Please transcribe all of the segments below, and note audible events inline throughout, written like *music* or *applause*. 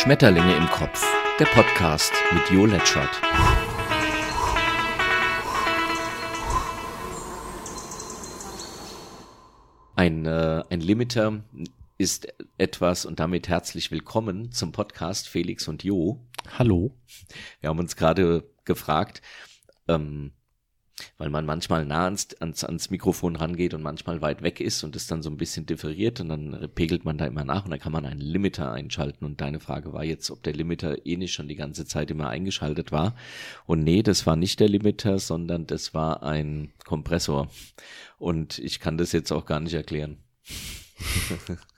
Schmetterlinge im Kopf, der Podcast mit Jo Letschert. Ein, äh, ein Limiter ist etwas und damit herzlich willkommen zum Podcast Felix und Jo. Hallo. Wir haben uns gerade gefragt, ähm, weil man manchmal nah ans, ans, ans Mikrofon rangeht und manchmal weit weg ist und es dann so ein bisschen differiert und dann pegelt man da immer nach und dann kann man einen Limiter einschalten. Und deine Frage war jetzt, ob der Limiter eh nicht schon die ganze Zeit immer eingeschaltet war. Und nee, das war nicht der Limiter, sondern das war ein Kompressor. Und ich kann das jetzt auch gar nicht erklären. *laughs*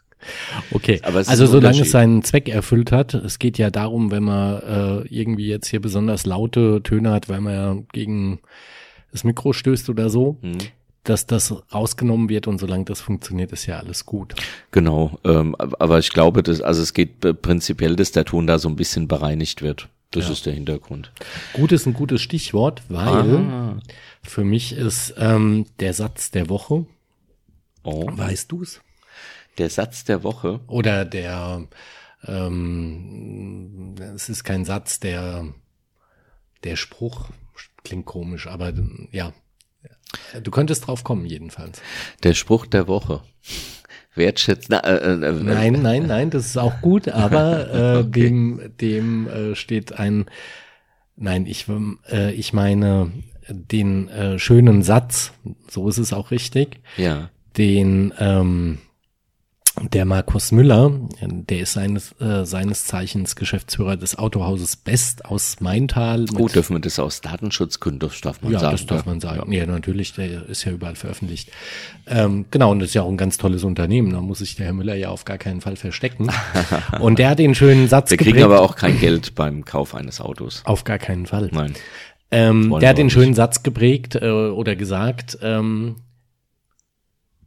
Okay, also solange es seinen Zweck erfüllt hat, es geht ja darum, wenn man äh, irgendwie jetzt hier besonders laute Töne hat, weil man ja gegen das Mikro stößt oder so, mhm. dass das rausgenommen wird und solange das funktioniert, ist ja alles gut. Genau, ähm, aber ich glaube, dass, also es geht prinzipiell, dass der Ton da so ein bisschen bereinigt wird. Das ja. ist der Hintergrund. Gut ist ein gutes Stichwort, weil ah. für mich ist ähm, der Satz der Woche. Oh. Weißt du's? Der Satz der Woche. Oder der, ähm, es ist kein Satz, der, der Spruch, klingt komisch, aber ja. Du könntest drauf kommen, jedenfalls. Der Spruch der Woche. Wertschätzen. Äh, äh, äh, nein, *laughs* nein, nein, das ist auch gut, aber *laughs* äh, okay. dem, dem äh, steht ein, nein, ich, äh, ich meine den äh, schönen Satz, so ist es auch richtig, ja. den ähm, der Markus Müller, der ist seines, äh, seines Zeichens Geschäftsführer des Autohauses Best aus Maintal. Gut, dürfen wir das aus Datenschutzgründen, das darf man ja, sagen. Ja, das darf man sagen. Ja. natürlich, der ist ja überall veröffentlicht. Ähm, genau, und das ist ja auch ein ganz tolles Unternehmen, da muss sich der Herr Müller ja auf gar keinen Fall verstecken. *laughs* und der hat den schönen Satz Wir kriegen geprägt, aber auch kein Geld beim Kauf eines Autos. Auf gar keinen Fall. Nein. Ähm, der hat den schönen Satz geprägt äh, oder gesagt, ähm,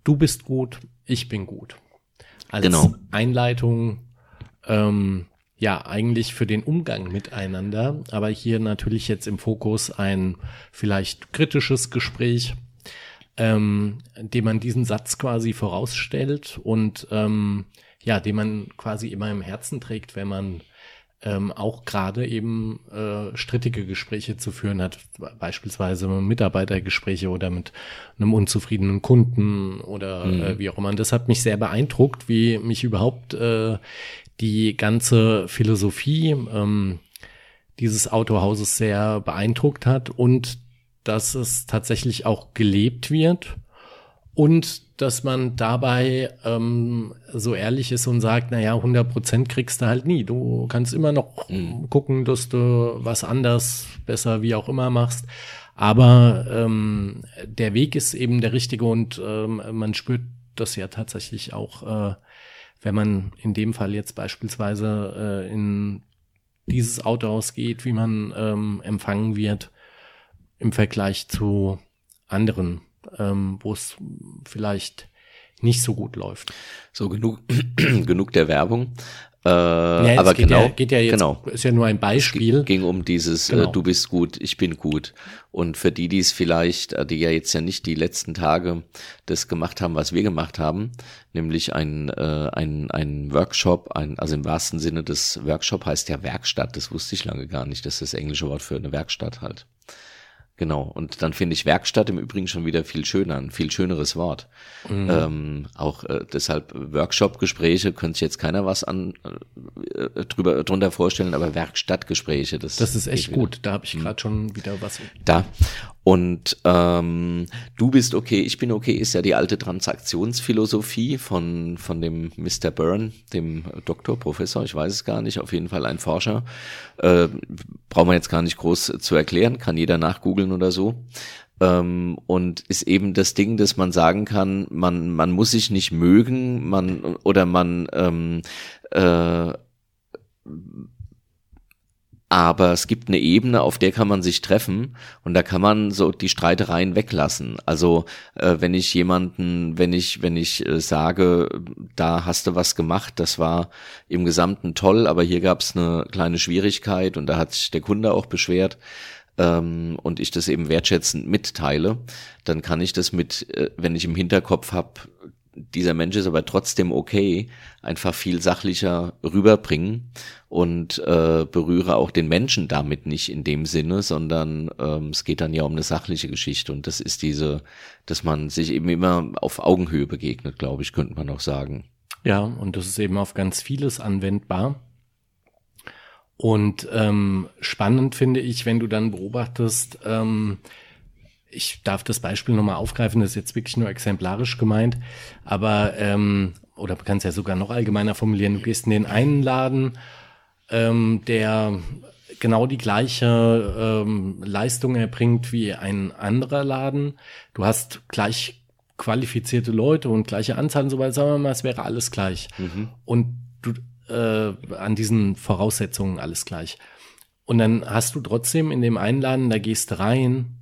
du bist gut, ich bin gut als genau. Einleitung ähm, ja eigentlich für den Umgang miteinander, aber hier natürlich jetzt im Fokus ein vielleicht kritisches Gespräch, ähm, dem man diesen Satz quasi vorausstellt und ähm, ja, den man quasi immer im Herzen trägt, wenn man ähm, auch gerade eben äh, strittige Gespräche zu führen hat, beispielsweise Mitarbeitergespräche oder mit einem unzufriedenen Kunden oder mhm. äh, wie auch immer. Und das hat mich sehr beeindruckt, wie mich überhaupt äh, die ganze Philosophie ähm, dieses Autohauses sehr beeindruckt hat und dass es tatsächlich auch gelebt wird und dass man dabei ähm, so ehrlich ist und sagt, naja, 100 Prozent kriegst du halt nie. Du kannst immer noch mhm. gucken, dass du was anders, besser, wie auch immer machst. Aber ähm, der Weg ist eben der richtige und ähm, man spürt das ja tatsächlich auch, äh, wenn man in dem Fall jetzt beispielsweise äh, in dieses Autohaus geht, wie man ähm, empfangen wird im Vergleich zu anderen ähm, wo es vielleicht nicht so gut läuft. So genug, *clears throat* genug der Werbung. Äh, ja, aber geht genau, ja, geht ja jetzt, genau. ist ja nur ein Beispiel. Es ging um dieses, äh, genau. äh, du bist gut, ich bin gut. Und für die, die es vielleicht, äh, die ja jetzt ja nicht die letzten Tage das gemacht haben, was wir gemacht haben, nämlich ein, äh, ein, ein Workshop, ein, also im wahrsten Sinne des Workshop heißt ja Werkstatt, das wusste ich lange gar nicht, das ist das englische Wort für eine Werkstatt halt. Genau, und dann finde ich Werkstatt im Übrigen schon wieder viel schöner, ein viel schöneres Wort. Mhm. Ähm, auch äh, deshalb Workshop-Gespräche könnte sich jetzt keiner was an äh, drüber drunter vorstellen, aber Werkstattgespräche, das, das ist echt gut. Da habe ich gerade schon wieder was. Da. Und ähm, du bist okay, ich bin okay, ist ja die alte Transaktionsphilosophie von, von dem Mr. Byrne, dem Doktor, Professor, ich weiß es gar nicht, auf jeden Fall ein Forscher. Äh, braucht man jetzt gar nicht groß zu erklären, kann jeder nachgoogeln oder so. Ähm, und ist eben das Ding, dass man sagen kann, man, man muss sich nicht mögen, man oder man ähm, äh, aber es gibt eine Ebene, auf der kann man sich treffen und da kann man so die Streitereien weglassen. Also äh, wenn ich jemanden, wenn ich, wenn ich äh, sage, da hast du was gemacht, das war im Gesamten toll, aber hier gab es eine kleine Schwierigkeit und da hat sich der Kunde auch beschwert, ähm, und ich das eben wertschätzend mitteile, dann kann ich das mit, äh, wenn ich im Hinterkopf habe, dieser Mensch ist aber trotzdem okay, einfach viel sachlicher rüberbringen und äh, berühre auch den Menschen damit nicht in dem Sinne, sondern ähm, es geht dann ja um eine sachliche Geschichte und das ist diese, dass man sich eben immer auf Augenhöhe begegnet, glaube ich, könnte man auch sagen. Ja, und das ist eben auf ganz vieles anwendbar. Und ähm, spannend finde ich, wenn du dann beobachtest, ähm, ich darf das Beispiel nochmal aufgreifen, das ist jetzt wirklich nur exemplarisch gemeint, aber ähm, oder man kann es ja sogar noch allgemeiner formulieren, du gehst in den einen Laden, ähm, der genau die gleiche ähm, Leistung erbringt wie ein anderer Laden. Du hast gleich qualifizierte Leute und gleiche Anzahl und so weiter, sagen wir mal, es wäre alles gleich. Mhm. Und du äh, an diesen Voraussetzungen alles gleich. Und dann hast du trotzdem in dem einen Laden, da gehst du rein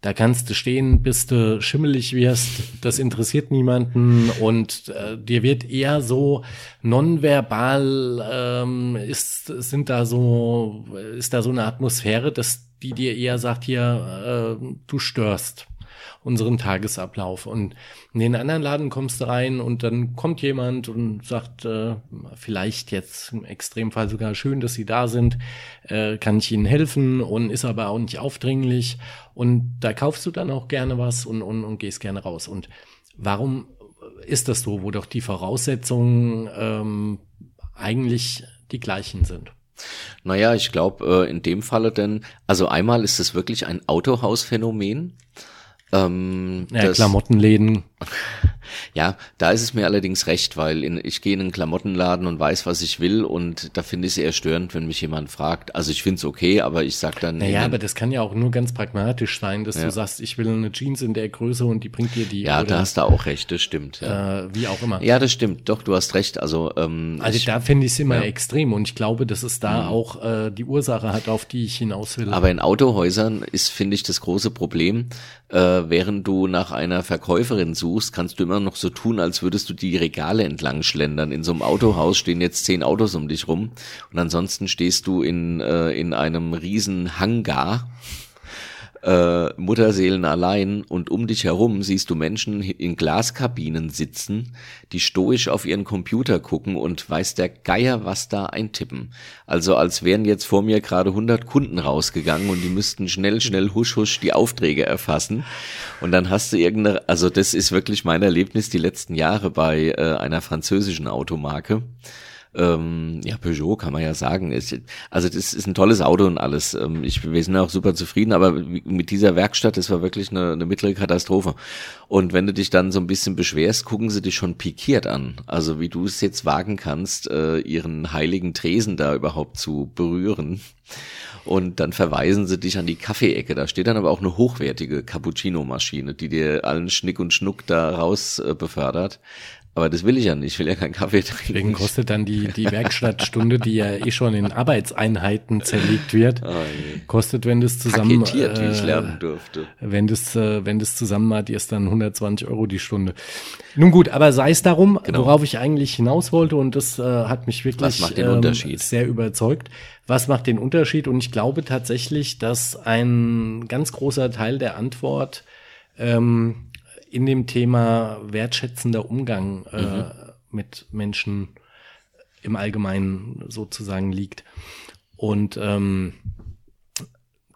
da kannst du stehen, bis du schimmelig wirst. Das interessiert niemanden und äh, dir wird eher so nonverbal ähm, ist sind da so ist da so eine Atmosphäre, dass die dir eher sagt hier äh, du störst unseren Tagesablauf. Und in den anderen Laden kommst du rein und dann kommt jemand und sagt, äh, vielleicht jetzt im Extremfall sogar schön, dass Sie da sind, äh, kann ich Ihnen helfen und ist aber auch nicht aufdringlich. Und da kaufst du dann auch gerne was und, und, und gehst gerne raus. Und warum ist das so, wo doch die Voraussetzungen ähm, eigentlich die gleichen sind? Naja, ich glaube, äh, in dem Falle denn, also einmal ist es wirklich ein Autohausphänomen. Ähm, ja, Klamottenläden. Ja, da ist es mir allerdings recht, weil in, ich gehe in einen Klamottenladen und weiß, was ich will und da finde ich es eher störend, wenn mich jemand fragt. Also ich finde es okay, aber ich sag dann. Naja, aber das kann ja auch nur ganz pragmatisch sein, dass ja. du sagst, ich will eine Jeans in der Größe und die bringt dir die. Ja, oder, da hast du auch recht, das stimmt. Ja. Äh, wie auch immer. Ja, das stimmt. Doch, du hast recht. Also, ähm, also ich, da finde ich es immer ja. extrem und ich glaube, dass es da mhm. auch äh, die Ursache hat, auf die ich hinaus will. Aber in Autohäusern ist, finde ich, das große Problem, äh, während du nach einer Verkäuferin suchst, kannst du immer noch so tun, als würdest du die Regale entlang schlendern. In so einem Autohaus stehen jetzt zehn Autos um dich rum und ansonsten stehst du in, äh, in einem riesen Hangar äh, Mutterseelen allein und um dich herum siehst du Menschen in Glaskabinen sitzen, die stoisch auf ihren Computer gucken und weiß der Geier, was da eintippen. Also als wären jetzt vor mir gerade 100 Kunden rausgegangen und die müssten schnell, schnell husch, husch die Aufträge erfassen. Und dann hast du irgendeine, also das ist wirklich mein Erlebnis die letzten Jahre bei äh, einer französischen Automarke ähm, ja, Peugeot kann man ja sagen. Ist, also das ist ein tolles Auto und alles. Ähm, ich, wir sind auch super zufrieden, aber mit dieser Werkstatt, das war wirklich eine, eine mittlere Katastrophe. Und wenn du dich dann so ein bisschen beschwerst, gucken sie dich schon pikiert an. Also wie du es jetzt wagen kannst, äh, ihren heiligen Tresen da überhaupt zu berühren. Und dann verweisen sie dich an die Kaffeeecke. Da steht dann aber auch eine hochwertige Cappuccino-Maschine, die dir allen Schnick und Schnuck da raus äh, befördert. Aber das will ich ja nicht. Ich will ja keinen Kaffee trinken. Deswegen kostet dann die, die Werkstattstunde, die ja eh schon in Arbeitseinheiten zerlegt wird, oh, kostet, wenn das zusammen, Paketiert, äh, wie ich lernen durfte. Wenn das, äh, wenn das zusammen hat, ist dann 120 Euro die Stunde. Nun gut, aber sei es darum, genau. worauf ich eigentlich hinaus wollte und das äh, hat mich wirklich ähm, sehr überzeugt. Was macht den Unterschied? Und ich glaube tatsächlich, dass ein ganz großer Teil der Antwort ähm, in dem Thema wertschätzender Umgang äh, mhm. mit Menschen im Allgemeinen sozusagen liegt. Und ähm,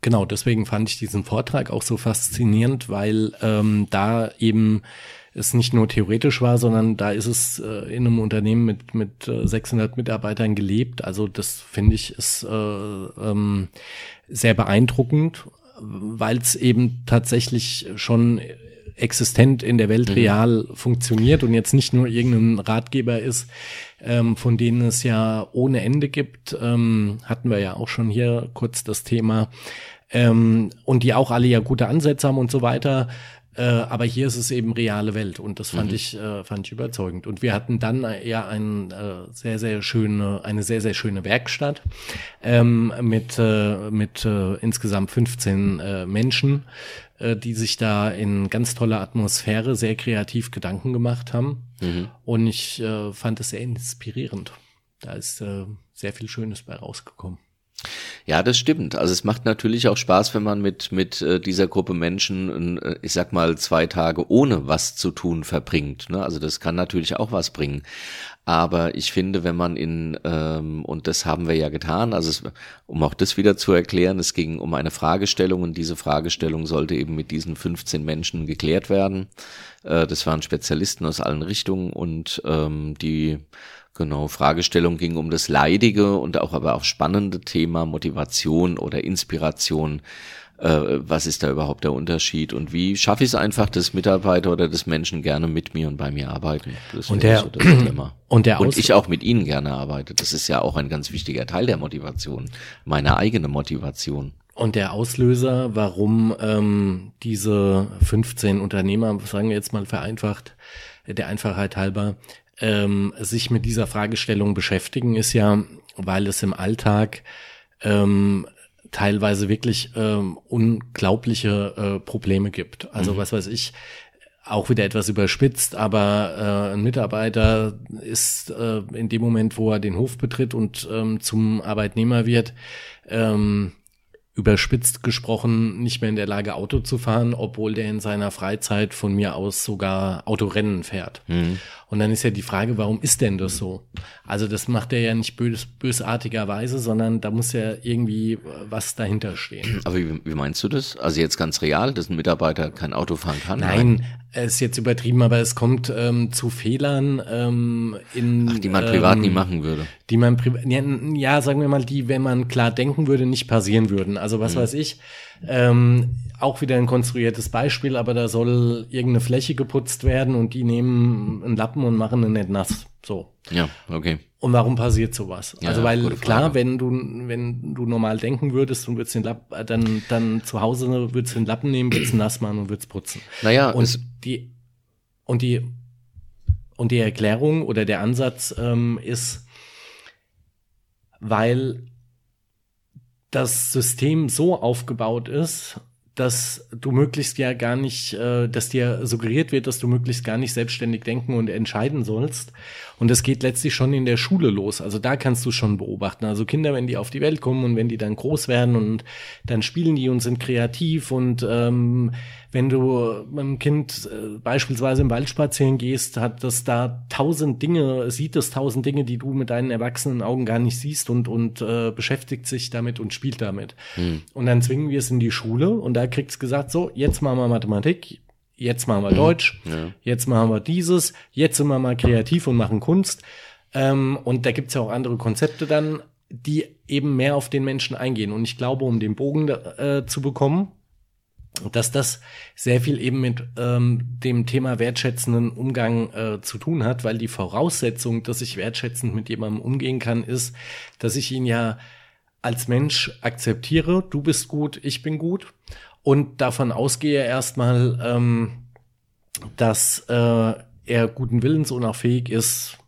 genau, deswegen fand ich diesen Vortrag auch so faszinierend, weil ähm, da eben es nicht nur theoretisch war, sondern da ist es äh, in einem Unternehmen mit, mit 600 äh, Mitarbeitern gelebt. Also das finde ich ist äh, ähm, sehr beeindruckend, weil es eben tatsächlich schon existent in der Welt mhm. real funktioniert und jetzt nicht nur irgendein Ratgeber ist, ähm, von denen es ja ohne Ende gibt. Ähm, hatten wir ja auch schon hier kurz das Thema. Ähm, und die auch alle ja gute Ansätze haben und so weiter. Äh, aber hier ist es eben reale Welt und das fand mhm. ich äh, fand ich überzeugend. Und wir hatten dann ja ein äh, sehr sehr schöne eine sehr sehr schöne Werkstatt ähm, mit äh, mit äh, insgesamt 15 äh, Menschen, äh, die sich da in ganz toller Atmosphäre sehr kreativ Gedanken gemacht haben. Mhm. Und ich äh, fand es sehr inspirierend. Da ist äh, sehr viel Schönes bei rausgekommen. Ja, das stimmt. Also es macht natürlich auch Spaß, wenn man mit, mit äh, dieser Gruppe Menschen, äh, ich sag mal, zwei Tage ohne was zu tun verbringt. Ne? Also das kann natürlich auch was bringen. Aber ich finde, wenn man in, ähm, und das haben wir ja getan, also es, um auch das wieder zu erklären, es ging um eine Fragestellung und diese Fragestellung sollte eben mit diesen 15 Menschen geklärt werden. Äh, das waren Spezialisten aus allen Richtungen und ähm, die Genau, Fragestellung ging um das leidige und auch aber auch spannende Thema Motivation oder Inspiration. Äh, was ist da überhaupt der Unterschied und wie schaffe ich es einfach, dass Mitarbeiter oder dass Menschen gerne mit mir und bei mir arbeiten? Das und der, so das Thema. *clears throat* Und, der und ich auch mit ihnen gerne arbeite. Das ist ja auch ein ganz wichtiger Teil der Motivation, meine eigene Motivation. Und der Auslöser, warum ähm, diese 15 Unternehmer, sagen wir jetzt mal vereinfacht, der Einfachheit halber, ähm, sich mit dieser Fragestellung beschäftigen, ist ja, weil es im Alltag ähm, teilweise wirklich ähm, unglaubliche äh, Probleme gibt. Also mhm. was weiß ich, auch wieder etwas überspitzt, aber äh, ein Mitarbeiter ist äh, in dem Moment, wo er den Hof betritt und ähm, zum Arbeitnehmer wird, ähm, überspitzt gesprochen nicht mehr in der Lage, Auto zu fahren, obwohl der in seiner Freizeit von mir aus sogar Autorennen fährt. Mhm. Und dann ist ja die Frage, warum ist denn das so? Also das macht er ja nicht bös, bösartigerweise, sondern da muss ja irgendwie äh, was dahinter stehen. Aber wie, wie meinst du das? Also jetzt ganz real, dass ein Mitarbeiter kein Auto fahren kann? Nein, ist jetzt übertrieben, aber es kommt ähm, zu Fehlern ähm, in Ach, die man privat nie ähm, machen würde. Die man privat ja, ja, sagen wir mal, die, wenn man klar denken würde, nicht passieren würden. Also was mhm. weiß ich, ähm, auch wieder ein konstruiertes Beispiel, aber da soll irgendeine Fläche geputzt werden und die nehmen einen Lappen und machen ihn nicht nass. So. Ja, okay. Und warum passiert sowas? Ja, also weil klar, wenn du wenn du normal denken würdest und würdest den Lapp, dann dann zu Hause würdest du den Lappen nehmen, würdest ihn nass machen und würdest putzen. Naja, und die und die und die Erklärung oder der Ansatz ähm, ist, weil das System so aufgebaut ist, dass du möglichst ja gar nicht, äh, dass dir suggeriert wird, dass du möglichst gar nicht selbstständig denken und entscheiden sollst. Und das geht letztlich schon in der Schule los. Also da kannst du schon beobachten. Also Kinder, wenn die auf die Welt kommen und wenn die dann groß werden und dann spielen die und sind kreativ und ähm, wenn du mit einem Kind äh, beispielsweise im Wald spazieren gehst, hat das da tausend Dinge, sieht es tausend Dinge, die du mit deinen erwachsenen Augen gar nicht siehst und, und äh, beschäftigt sich damit und spielt damit. Hm. Und dann zwingen wir es in die Schule und da kriegt's gesagt, so, jetzt machen wir Mathematik, jetzt machen wir. Deutsch, ja. jetzt machen wir dieses, jetzt sind wir mal kreativ und machen Kunst. Ähm, und da gibt's ja auch andere Konzepte dann, die eben mehr auf den Menschen eingehen. Und ich glaube, um den Bogen äh, zu bekommen, dass das sehr viel eben mit ähm, dem Thema wertschätzenden Umgang äh, zu tun hat, weil die Voraussetzung, dass ich wertschätzend mit jemandem umgehen kann, ist, dass ich ihn ja als Mensch akzeptiere, du bist gut, ich bin gut und davon ausgehe erstmal, ähm, dass äh, er guten Willens und auch fähig ist,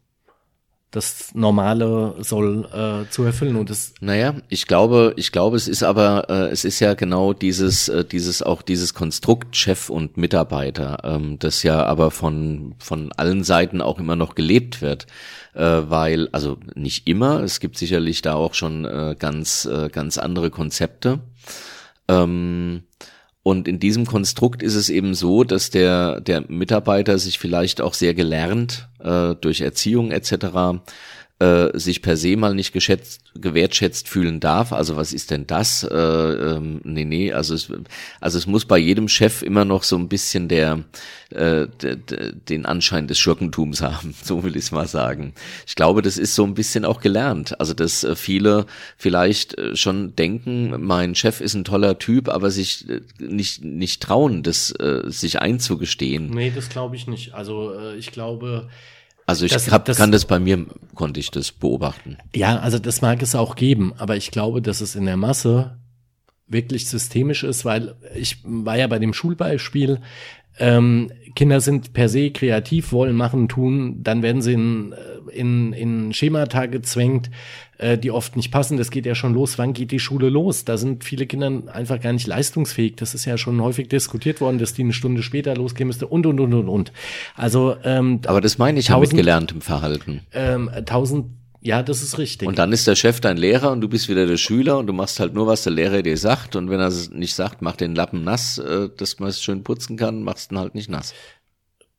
das Normale soll äh, zu erfüllen und es. Naja, ich glaube, ich glaube, es ist aber, äh, es ist ja genau dieses, äh, dieses auch dieses Konstrukt Chef und Mitarbeiter, ähm, das ja aber von von allen Seiten auch immer noch gelebt wird, äh, weil also nicht immer, es gibt sicherlich da auch schon äh, ganz äh, ganz andere Konzepte. Ähm, und in diesem Konstrukt ist es eben so, dass der, der Mitarbeiter sich vielleicht auch sehr gelernt äh, durch Erziehung etc äh, sich per se mal nicht geschätzt, gewertschätzt fühlen darf. Also was ist denn das? Äh, ähm, nee, nee, also es, also es muss bei jedem Chef immer noch so ein bisschen der, äh, de, de, den Anschein des Schurkentums *laughs* haben, so will ich es mal sagen. Ich glaube, das ist so ein bisschen auch gelernt. Also dass äh, viele vielleicht äh, schon denken, mein Chef ist ein toller Typ, aber sich äh, nicht, nicht trauen, das äh, sich einzugestehen. Nee, das glaube ich nicht. Also äh, ich glaube, also ich das, hab, das, kann das bei mir, konnte ich das beobachten. Ja, also das mag es auch geben, aber ich glaube, dass es in der Masse wirklich systemisch ist, weil ich war ja bei dem Schulbeispiel, ähm, Kinder sind per se kreativ, wollen, machen, tun, dann werden sie in, in, in Schemata gezwängt, äh, die oft nicht passen. Das geht ja schon los. Wann geht die Schule los? Da sind viele Kinder einfach gar nicht leistungsfähig. Das ist ja schon häufig diskutiert worden, dass die eine Stunde später losgehen müsste und, und, und, und, und. Also, ähm, Aber das meine ich ja mit gelerntem Verhalten. Ähm, tausend Ja, das ist richtig. Und dann ist der Chef dein Lehrer und du bist wieder der Schüler und du machst halt nur, was der Lehrer dir sagt. Und wenn er es nicht sagt, mach den Lappen nass, äh, dass man es schön putzen kann, machst du ihn halt nicht nass.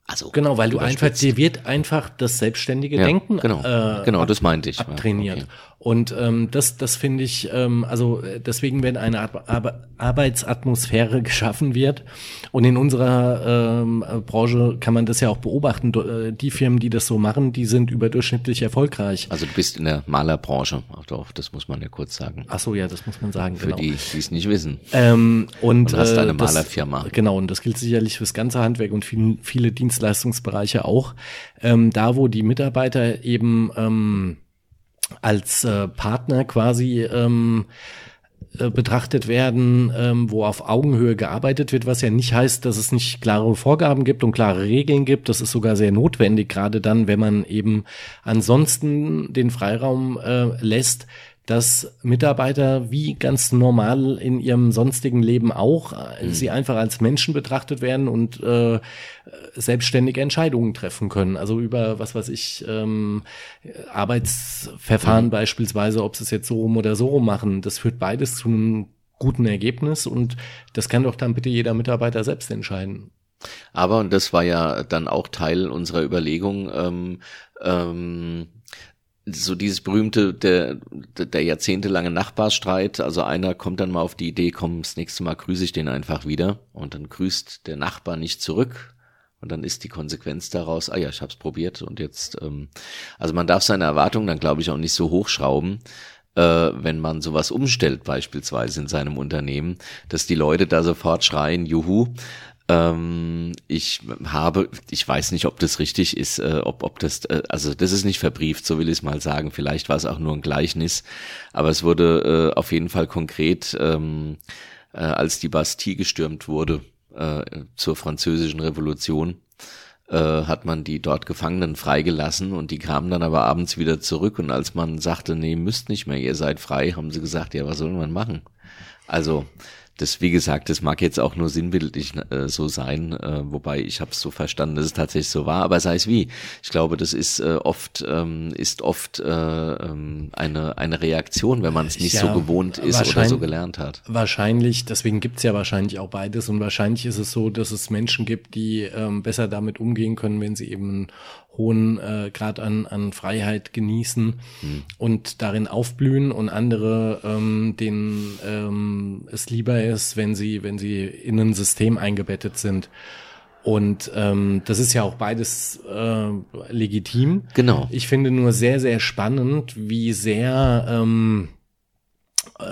Also genau, weil du einfach dir wird einfach das selbstständige ja, Denken genau, äh, genau, das meinte ich abtrainiert. Okay. Und ähm, das, das finde ich, ähm, also äh, deswegen, wenn eine Ar Ar Arbeitsatmosphäre *laughs* geschaffen wird und in unserer ähm, Branche kann man das ja auch beobachten, äh, die Firmen, die das so machen, die sind überdurchschnittlich erfolgreich. Also du bist in der Malerbranche, auch doch, das muss man ja kurz sagen. Ach so, ja, das muss man sagen. Für genau. die, die es nicht wissen. Ähm, und, und hast eine äh, Malerfirma. Das, genau, und das gilt sicherlich fürs ganze Handwerk und viel, viele Dienstleistungsbereiche auch. Ähm, da, wo die Mitarbeiter eben ähm, als äh, Partner quasi ähm, äh, betrachtet werden, ähm, wo auf Augenhöhe gearbeitet wird, was ja nicht heißt, dass es nicht klare Vorgaben gibt und klare Regeln gibt. Das ist sogar sehr notwendig, gerade dann, wenn man eben ansonsten den Freiraum äh, lässt, dass Mitarbeiter wie ganz normal in ihrem sonstigen Leben auch, mhm. sie einfach als Menschen betrachtet werden und äh, selbstständige Entscheidungen treffen können. Also über, was weiß ich, ähm, Arbeitsverfahren mhm. beispielsweise, ob sie es jetzt so rum oder so rum machen. Das führt beides zu einem guten Ergebnis und das kann doch dann bitte jeder Mitarbeiter selbst entscheiden. Aber, und das war ja dann auch Teil unserer Überlegung, ähm, ähm, so dieses berühmte, der, der jahrzehntelange Nachbarstreit, also einer kommt dann mal auf die Idee, komm, das nächste Mal grüße ich den einfach wieder. Und dann grüßt der Nachbar nicht zurück. Und dann ist die Konsequenz daraus, ah ja, ich hab's probiert und jetzt, ähm, also man darf seine Erwartungen dann glaube ich auch nicht so hochschrauben, äh, wenn man sowas umstellt beispielsweise in seinem Unternehmen, dass die Leute da sofort schreien, juhu, ähm, ich habe, ich weiß nicht, ob das richtig ist, äh, ob, ob das, äh, also das ist nicht verbrieft, so will ich es mal sagen. Vielleicht war es auch nur ein Gleichnis, aber es wurde äh, auf jeden Fall konkret, ähm, äh, als die Bastille gestürmt wurde äh, zur französischen Revolution, äh, hat man die dort Gefangenen freigelassen und die kamen dann aber abends wieder zurück und als man sagte, nee, müsst nicht mehr, ihr seid frei, haben sie gesagt, ja, was soll man machen? Also das, wie gesagt, das mag jetzt auch nur sinnbildlich äh, so sein, äh, wobei ich habe es so verstanden, dass es tatsächlich so war, aber sei es wie. Ich glaube, das ist äh, oft ähm, ist oft äh, ähm, eine eine Reaktion, wenn man es nicht ja, so gewohnt ist oder so gelernt hat. Wahrscheinlich, deswegen gibt's ja wahrscheinlich auch beides und wahrscheinlich ist es so, dass es Menschen gibt, die ähm, besser damit umgehen können, wenn sie eben hohen äh, Grad an, an Freiheit genießen mhm. und darin aufblühen und andere, ähm, denen ähm, es lieber ist, wenn sie, wenn sie in ein System eingebettet sind. Und ähm, das ist ja auch beides äh, legitim. Genau. Ich finde nur sehr, sehr spannend, wie sehr ähm,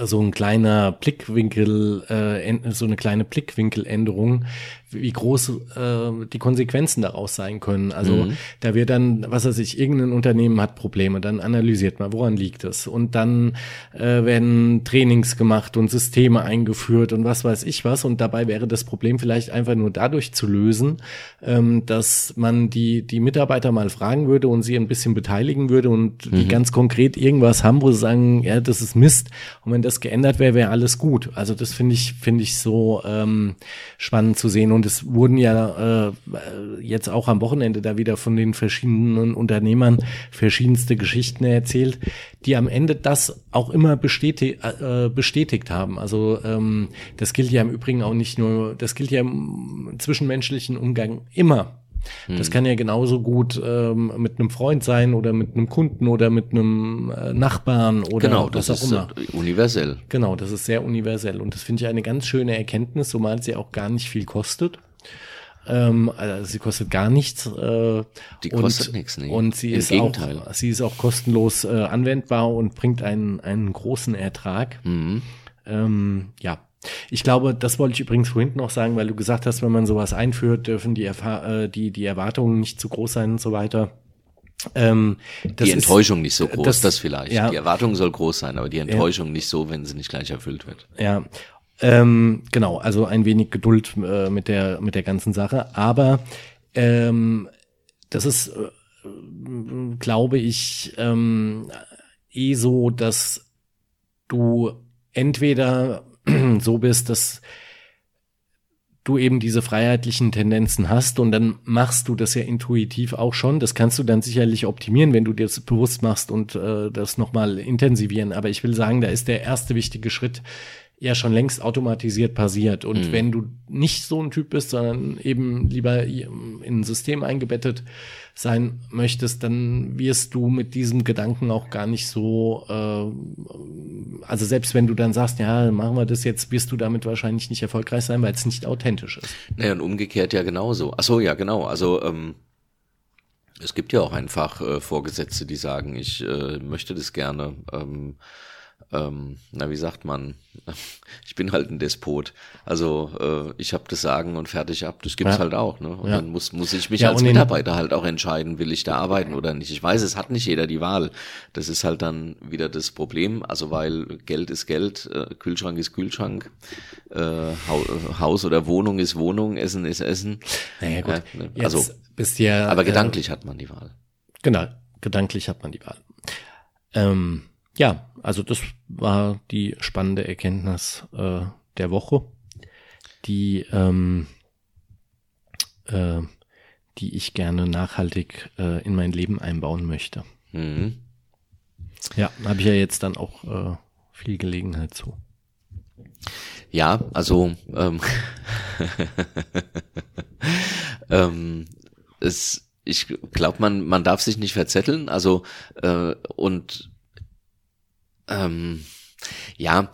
so ein kleiner Blickwinkel, äh, so eine kleine Blickwinkeländerung wie groß äh, die Konsequenzen daraus sein können. Also mhm. da wird dann, was weiß ich, irgendein Unternehmen hat Probleme, dann analysiert man, woran liegt es? Und dann äh, werden Trainings gemacht und Systeme eingeführt und was weiß ich was. Und dabei wäre das Problem vielleicht einfach nur dadurch zu lösen, ähm, dass man die, die Mitarbeiter mal fragen würde und sie ein bisschen beteiligen würde und mhm. die ganz konkret irgendwas haben, wo sie sagen, ja, das ist Mist. Und wenn das geändert wäre, wäre alles gut. Also das finde ich, finde ich so ähm, spannend zu sehen. Und es wurden ja äh, jetzt auch am Wochenende da wieder von den verschiedenen Unternehmern verschiedenste Geschichten erzählt, die am Ende das auch immer bestätigt, äh, bestätigt haben. Also ähm, das gilt ja im Übrigen auch nicht nur, das gilt ja im zwischenmenschlichen Umgang immer. Das kann ja genauso gut ähm, mit einem Freund sein oder mit einem Kunden oder mit einem äh, Nachbarn oder genau, das was auch immer. Ist, äh, universell. Genau, das ist sehr universell und das finde ich eine ganz schöne Erkenntnis, zumal sie auch gar nicht viel kostet. Ähm, also sie kostet gar nichts. Äh, Die kostet nichts, nee. Und sie Im ist Gegenteil. auch, sie ist auch kostenlos äh, anwendbar und bringt einen, einen großen Ertrag. Mhm. Ähm, ja, ich glaube, das wollte ich übrigens vorhin noch sagen, weil du gesagt hast, wenn man sowas einführt, dürfen die, Erfahr äh, die, die Erwartungen nicht zu groß sein und so weiter. Ähm, die Enttäuschung ist, nicht so groß, das, das vielleicht. Ja, die Erwartung soll groß sein, aber die Enttäuschung ja, nicht so, wenn sie nicht gleich erfüllt wird. Ja, ähm, genau, also ein wenig Geduld äh, mit der mit der ganzen Sache, aber ähm, das ist, äh, glaube ich, ähm, eh so, dass du entweder *clears throat* so bist, dass du eben diese freiheitlichen Tendenzen hast und dann machst du das ja intuitiv auch schon. Das kannst du dann sicherlich optimieren, wenn du dir das bewusst machst und äh, das nochmal intensivieren. Aber ich will sagen, da ist der erste wichtige Schritt, ja schon längst automatisiert passiert. Und mhm. wenn du nicht so ein Typ bist, sondern eben lieber in ein System eingebettet sein möchtest, dann wirst du mit diesem Gedanken auch gar nicht so, äh, also selbst wenn du dann sagst, ja, machen wir das jetzt, wirst du damit wahrscheinlich nicht erfolgreich sein, weil es nicht authentisch ist. Naja, und umgekehrt ja genauso. Ach so, ja, genau. Also ähm, es gibt ja auch einfach äh, Vorgesetzte, die sagen, ich äh, möchte das gerne. Ähm, ähm, na wie sagt man, *laughs* ich bin halt ein Despot. Also äh, ich habe das Sagen und fertig ab. Das gibt's ja. halt auch. Ne? Und ja. dann muss, muss ich mich ja, als Mitarbeiter halt auch entscheiden, will ich da arbeiten oder nicht. Ich weiß, es hat nicht jeder die Wahl. Das ist halt dann wieder das Problem. Also weil Geld ist Geld, äh, Kühlschrank ist Kühlschrank, äh, Haus oder Wohnung ist Wohnung, Essen ist Essen. Naja, gut. Ne? Also, bist ja, aber gedanklich äh, hat man die Wahl. Genau, gedanklich hat man die Wahl. Ähm, ja, also das war die spannende Erkenntnis äh, der Woche, die, ähm, äh, die ich gerne nachhaltig äh, in mein Leben einbauen möchte. Mhm. Ja, habe ich ja jetzt dann auch äh, viel Gelegenheit zu. Ja, also ähm, *laughs* ähm, es, ich glaube, man man darf sich nicht verzetteln. Also äh, und ähm, ja,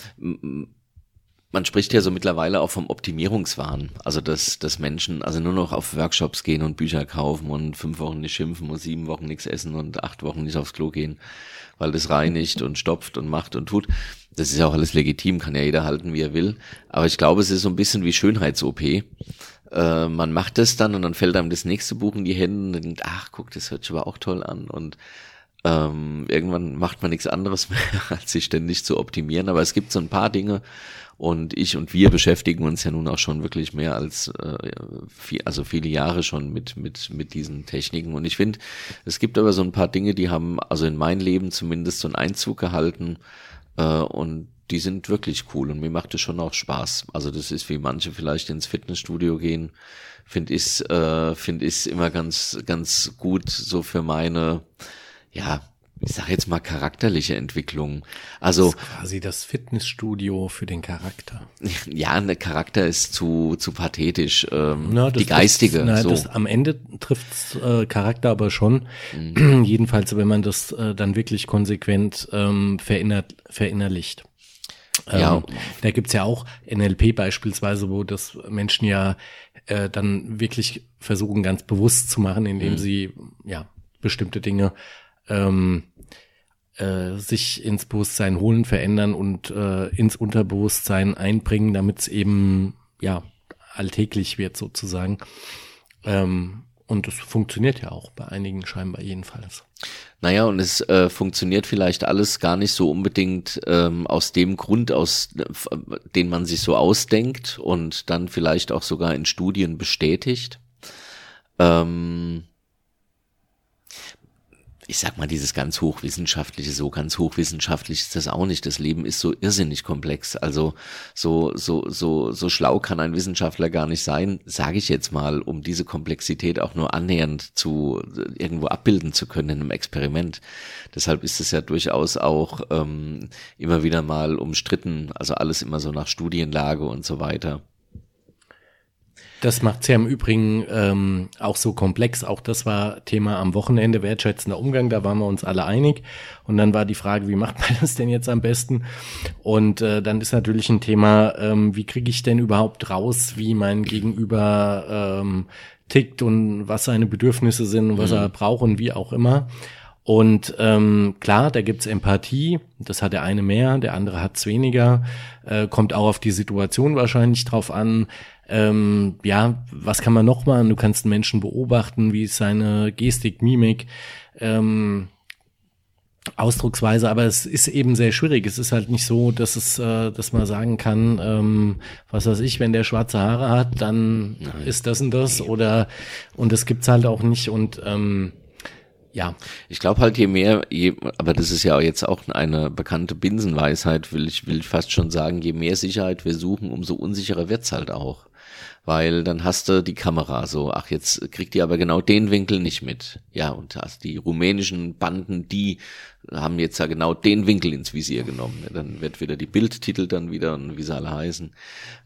man spricht ja so mittlerweile auch vom Optimierungswahn. Also, dass, dass Menschen also nur noch auf Workshops gehen und Bücher kaufen und fünf Wochen nicht schimpfen und sieben Wochen nichts essen und acht Wochen nicht aufs Klo gehen, weil das reinigt und stopft und macht und tut. Das ist ja auch alles legitim, kann ja jeder halten, wie er will. Aber ich glaube, es ist so ein bisschen wie Schönheits-OP. Äh, man macht das dann und dann fällt einem das nächste Buch in die Hände und denkt, ach, guck, das hört sich aber auch toll an und ähm, irgendwann macht man nichts anderes *laughs* mehr, als sich ständig zu optimieren. Aber es gibt so ein paar Dinge und ich und wir beschäftigen uns ja nun auch schon wirklich mehr als äh, viel, also viele Jahre schon mit mit mit diesen Techniken. Und ich finde, es gibt aber so ein paar Dinge, die haben also in mein Leben zumindest so einen Einzug gehalten äh, und die sind wirklich cool und mir macht es schon auch Spaß. Also das ist wie manche vielleicht ins Fitnessstudio gehen, finde ich äh, finde ich immer ganz ganz gut so für meine ja, ich sage jetzt mal charakterliche Entwicklung. Also das quasi das Fitnessstudio für den Charakter. *laughs* Ja, der Charakter ist zu zu pathetisch. Ähm, na, die geistige. Das, na, so. das, am Ende trifft äh, Charakter aber schon. Mhm. *clears throat* Jedenfalls, wenn man das äh, dann wirklich konsequent ähm, verinner, verinnerlicht. Ähm, ja. Da gibt's ja auch NLP beispielsweise, wo das Menschen ja äh, dann wirklich versuchen, ganz bewusst zu machen, indem mhm. sie ja bestimmte Dinge ähm, äh, sich ins Bewusstsein holen, verändern und äh, ins Unterbewusstsein einbringen, damit es eben ja alltäglich wird sozusagen. Ähm, und es funktioniert ja auch bei einigen scheinbar jedenfalls. Naja, und es äh, funktioniert vielleicht alles gar nicht so unbedingt ähm, aus dem Grund, aus den man sich so ausdenkt und dann vielleicht auch sogar in Studien bestätigt. Ähm, ich sag mal, dieses ganz hochwissenschaftliche, so ganz hochwissenschaftlich ist das auch nicht. Das Leben ist so irrsinnig komplex. Also so, so, so, so schlau kann ein Wissenschaftler gar nicht sein, sage ich jetzt mal, um diese Komplexität auch nur annähernd zu irgendwo abbilden zu können in einem Experiment. Deshalb ist es ja durchaus auch ähm, immer wieder mal umstritten, also alles immer so nach Studienlage und so weiter. Das macht's ja im Übrigen ähm, auch so komplex. Auch das war Thema am Wochenende, wertschätzender Umgang, da waren wir uns alle einig. Und dann war die Frage, wie macht man *laughs* das denn jetzt am besten? Und äh, dann ist natürlich ein Thema, ähm, wie kriege ich denn überhaupt raus, wie mein Gegenüber ähm, tickt und was seine Bedürfnisse sind und was mhm. er braucht und wie auch immer. Und ähm, klar, da gibt's Empathie, das hat der eine mehr, der andere hat's weniger, äh, kommt auch auf die Situation wahrscheinlich drauf an. Ähm, ja, was kann man noch machen? Du kannst einen Menschen beobachten, wie ist seine Gestik, Mimik, ähm, Ausdrucksweise, aber es ist eben sehr schwierig. Es ist halt nicht so, dass es, äh, dass man sagen kann, ähm, was weiß ich, wenn der schwarze Haare hat, dann Nein. ist das und das oder und das gibt's halt auch nicht und ähm, ja. Ich glaube halt, je mehr, je, aber das ist ja jetzt auch eine bekannte Binsenweisheit, will ich, will ich fast schon sagen, je mehr Sicherheit wir suchen, umso unsicherer wird's halt auch. weil dann hast du die Kamera so, ach, jetzt kriegt die aber genau den Winkel nicht mit. Ja, und hast die rumänischen Banden, die haben jetzt ja genau den Winkel ins Visier genommen. Dann wird wieder die Bildtitel dann wieder und wie sie alle heißen.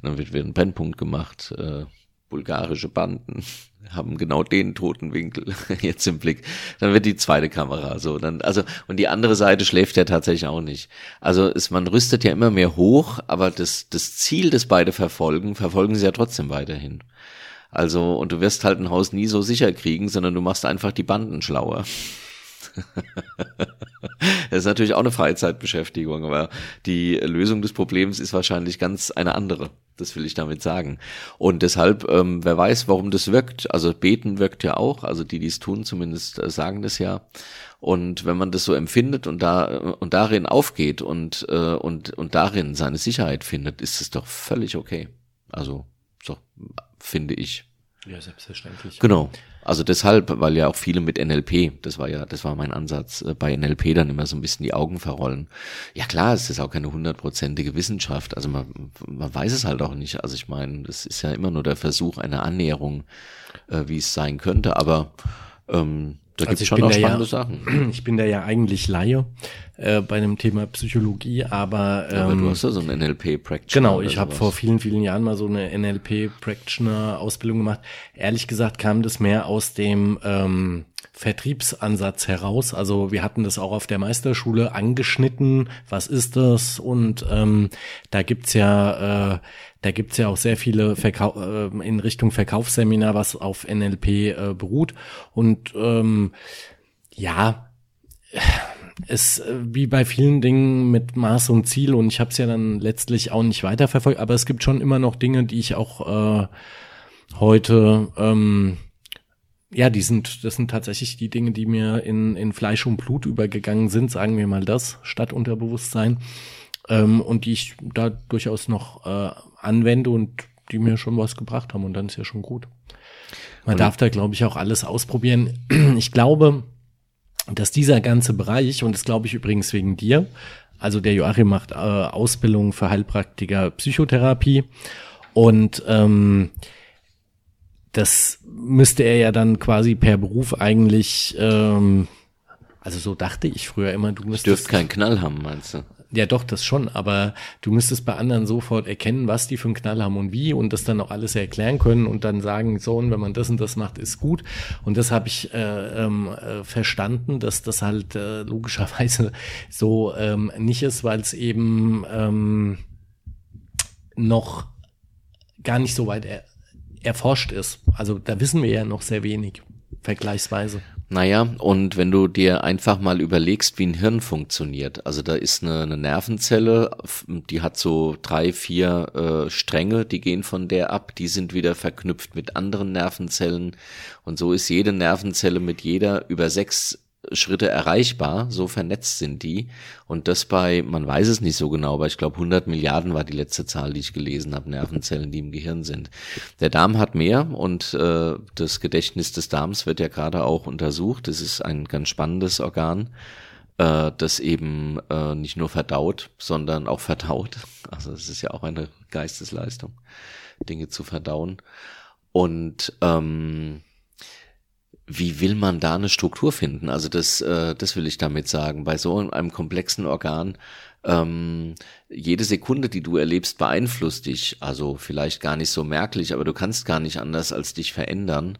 Dann wird wieder ein Brennpunkt gemacht. Äh, bulgarische Banden haben genau den toten Winkel *laughs* jetzt im Blick. Dann wird die zweite Kamera so. Dann, also, und die andere Seite schläft ja tatsächlich auch nicht. Also ist, man rüstet ja immer mehr hoch, aber das, das Ziel, das beide verfolgen, verfolgen sie ja trotzdem weiterhin. Also, und du wirst halt ein Haus nie so sicher kriegen, sondern du machst einfach die Banden schlauer. *laughs* das ist natürlich auch eine Freizeitbeschäftigung, aber die Lösung des Problems ist wahrscheinlich ganz eine andere. Das will ich damit sagen. Und deshalb, ähm, wer weiß, warum das wirkt. Also beten wirkt ja auch. Also die, die es tun, zumindest äh, sagen das ja. Und wenn man das so empfindet und da und darin aufgeht und äh, und und darin seine Sicherheit findet, ist es doch völlig okay. Also so finde ich. Ja, selbstverständlich. Genau. Also deshalb, weil ja auch viele mit NLP, das war ja, das war mein Ansatz, äh, bei NLP dann immer so ein bisschen die Augen verrollen. Ja klar, es ist auch keine hundertprozentige Wissenschaft. Also man, man weiß es halt auch nicht. Also ich meine, das ist ja immer nur der Versuch einer Annäherung, äh, wie es sein könnte. Aber ähm, da also gibt es schon auch spannende ja, Sachen. *clears throat* Ich bin da ja eigentlich Laie äh, bei dem Thema Psychologie, aber, ähm, aber du hast ja so einen NLP-Practitioner. Genau, ich habe vor vielen, vielen Jahren mal so eine NLP-Practitioner-Ausbildung gemacht. Ehrlich gesagt kam das mehr aus dem ähm, Vertriebsansatz heraus. Also wir hatten das auch auf der Meisterschule angeschnitten. Was ist das? Und ähm, da gibt's ja äh, da gibt's ja auch sehr viele Verkau äh, in Richtung Verkaufsseminar, was auf NLP äh, beruht. Und ähm, ja, es wie bei vielen Dingen mit Maß und Ziel und ich habe es ja dann letztlich auch nicht weiterverfolgt, aber es gibt schon immer noch Dinge, die ich auch äh, heute ähm, ja, die sind, das sind tatsächlich die Dinge, die mir in, in Fleisch und Blut übergegangen sind, sagen wir mal das, statt Unterbewusstsein. Ähm, und die ich da durchaus noch äh, anwende und die mir schon was gebracht haben und dann ist ja schon gut. Man und darf da, glaube ich, auch alles ausprobieren. *clears throat* Ich glaube, dass dieser ganze Bereich, und das glaube ich übrigens wegen dir, also der Joachim macht äh, Ausbildung für Heilpraktiker Psychotherapie und ähm, das müsste er ja dann quasi per Beruf eigentlich, ähm, also so dachte ich früher immer, du müsstest. Du dürft keinen Knall haben, meinst du? Ja, doch, das schon, aber du müsstest bei anderen sofort erkennen, was die für einen Knall haben und wie und das dann auch alles erklären können und dann sagen, so, und wenn man das und das macht, ist gut. Und das habe ich äh, ähm, äh, verstanden, dass das halt äh, logischerweise *laughs* so ähm, nicht ist, weil es eben ähm, noch gar nicht so weit er erforscht ist. Also da wissen wir ja noch sehr wenig, vergleichsweise. Naja, und wenn du dir einfach mal überlegst, wie ein Hirn funktioniert, also da ist eine, eine Nervenzelle, die hat so drei, vier äh, Stränge, die gehen von der ab, die sind wieder verknüpft mit anderen Nervenzellen. Und so ist jede Nervenzelle mit jeder über sechs Schritte erreichbar, so vernetzt sind die. Und das bei, man weiß es nicht so genau, aber ich glaube 100 Milliarden war die letzte Zahl, die ich gelesen habe, Nervenzellen, die im Gehirn sind. Der Darm hat mehr und äh, das Gedächtnis des Darms wird ja gerade auch untersucht. Das ist ein ganz spannendes Organ, äh, das eben äh, nicht nur verdaut, sondern auch verdaut. Also es ist ja auch eine Geistesleistung, Dinge zu verdauen. Und ähm, wie will man da eine Struktur finden? Also das, äh, das will ich damit sagen. Bei so einem komplexen Organ, ähm, jede Sekunde, die du erlebst, beeinflusst dich. Also vielleicht gar nicht so merklich, aber du kannst gar nicht anders als dich verändern.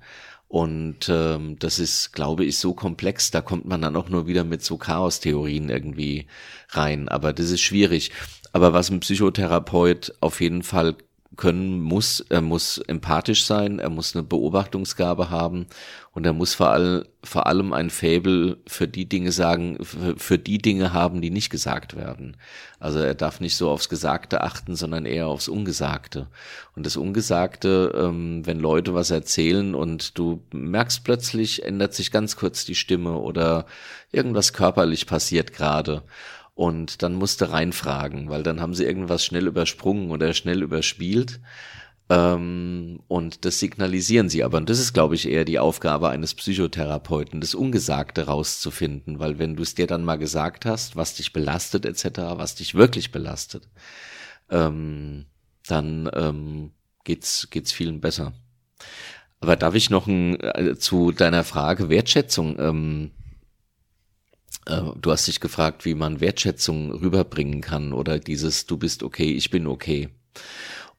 Und ähm, das ist, glaube ich, so komplex, da kommt man dann auch nur wieder mit so Chaos-Theorien irgendwie rein. Aber das ist schwierig. Aber was ein Psychotherapeut auf jeden Fall können muss. Er muss empathisch sein, er muss eine Beobachtungsgabe haben und er muss vor, all, vor allem ein Fabel für die Dinge sagen, für, für, die Dinge haben, die nicht gesagt werden. Also er darf nicht so aufs Gesagte achten, sondern eher aufs Ungesagte. Und das Ungesagte, ähm, wenn Leute was erzählen und du merkst plötzlich, ändert sich ganz kurz die Stimme oder irgendwas körperlich passiert gerade und dann musste reinfragen, weil dann haben sie irgendwas schnell übersprungen oder schnell überspielt. Ähm, und das signalisieren sie aber. Und das ist, glaube ich, eher die Aufgabe eines Psychotherapeuten, das Ungesagte rauszufinden, weil wenn du es dir dann mal gesagt hast, was dich belastet etc., was dich wirklich belastet, ähm, dann ähm, geht's, geht's vielen besser. Aber darf ich noch ein, äh, zu deiner Frage Wertschätzung? Ähm, äh, du hast dich gefragt, wie man Wertschätzung rüberbringen kann oder dieses Du bist okay, ich bin okay.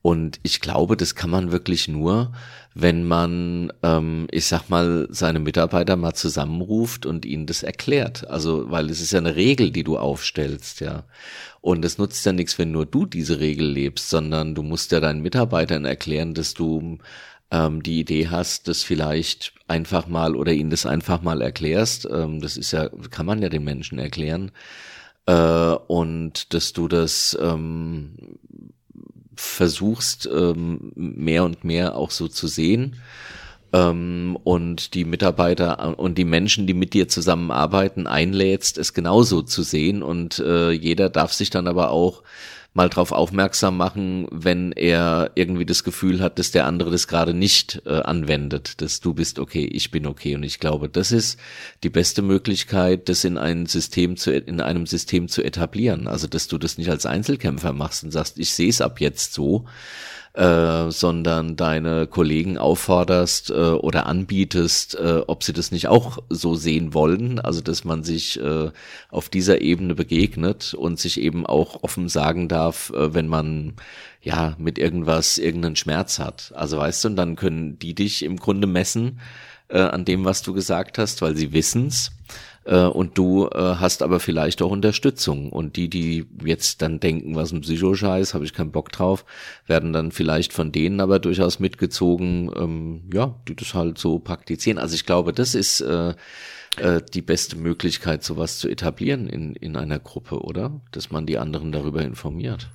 Und ich glaube, das kann man wirklich nur, wenn man, ähm, ich sag mal, seine Mitarbeiter mal zusammenruft und ihnen das erklärt. Also, weil es ist ja eine Regel, die du aufstellst, ja. Und es nutzt ja nichts, wenn nur du diese Regel lebst, sondern du musst ja deinen Mitarbeitern erklären, dass du ähm, die Idee hast, das vielleicht einfach mal oder ihnen das einfach mal erklärst. Ähm, das ist ja, kann man ja den Menschen erklären. Äh, und dass du das ähm, versuchst, ähm, mehr und mehr auch so zu sehen. Ähm, und die Mitarbeiter und die Menschen, die mit dir zusammenarbeiten, einlädst, es genauso zu sehen. Und äh, jeder darf sich dann aber auch mal drauf aufmerksam machen, wenn er irgendwie das Gefühl hat, dass der andere das gerade nicht äh, anwendet, dass du bist okay, ich bin okay. Und ich glaube, das ist die beste Möglichkeit, das in ein System zu, in einem System zu etablieren. Also, dass du das nicht als Einzelkämpfer machst und sagst, ich sehe es ab jetzt so, äh, sondern deine Kollegen aufforderst äh, oder anbietest, äh, ob sie das nicht auch so sehen wollen. Also dass man sich äh, auf dieser Ebene begegnet und sich eben auch offen sagen darf, äh, wenn man ja mit irgendwas irgendeinen Schmerz hat. Also weißt du, und dann können die dich im Grunde messen äh, an dem, was du gesagt hast, weil sie wissen's äh, und du äh, hast aber vielleicht auch Unterstützung. Und die, die jetzt dann denken, was ein Psychoscheiß, habe ich keinen Bock drauf, werden dann vielleicht von denen aber durchaus mitgezogen, ähm, ja, die das halt so praktizieren. Also ich glaube, das ist äh, äh, die beste Möglichkeit, sowas zu etablieren in, in einer Gruppe, oder? Dass man die anderen darüber informiert.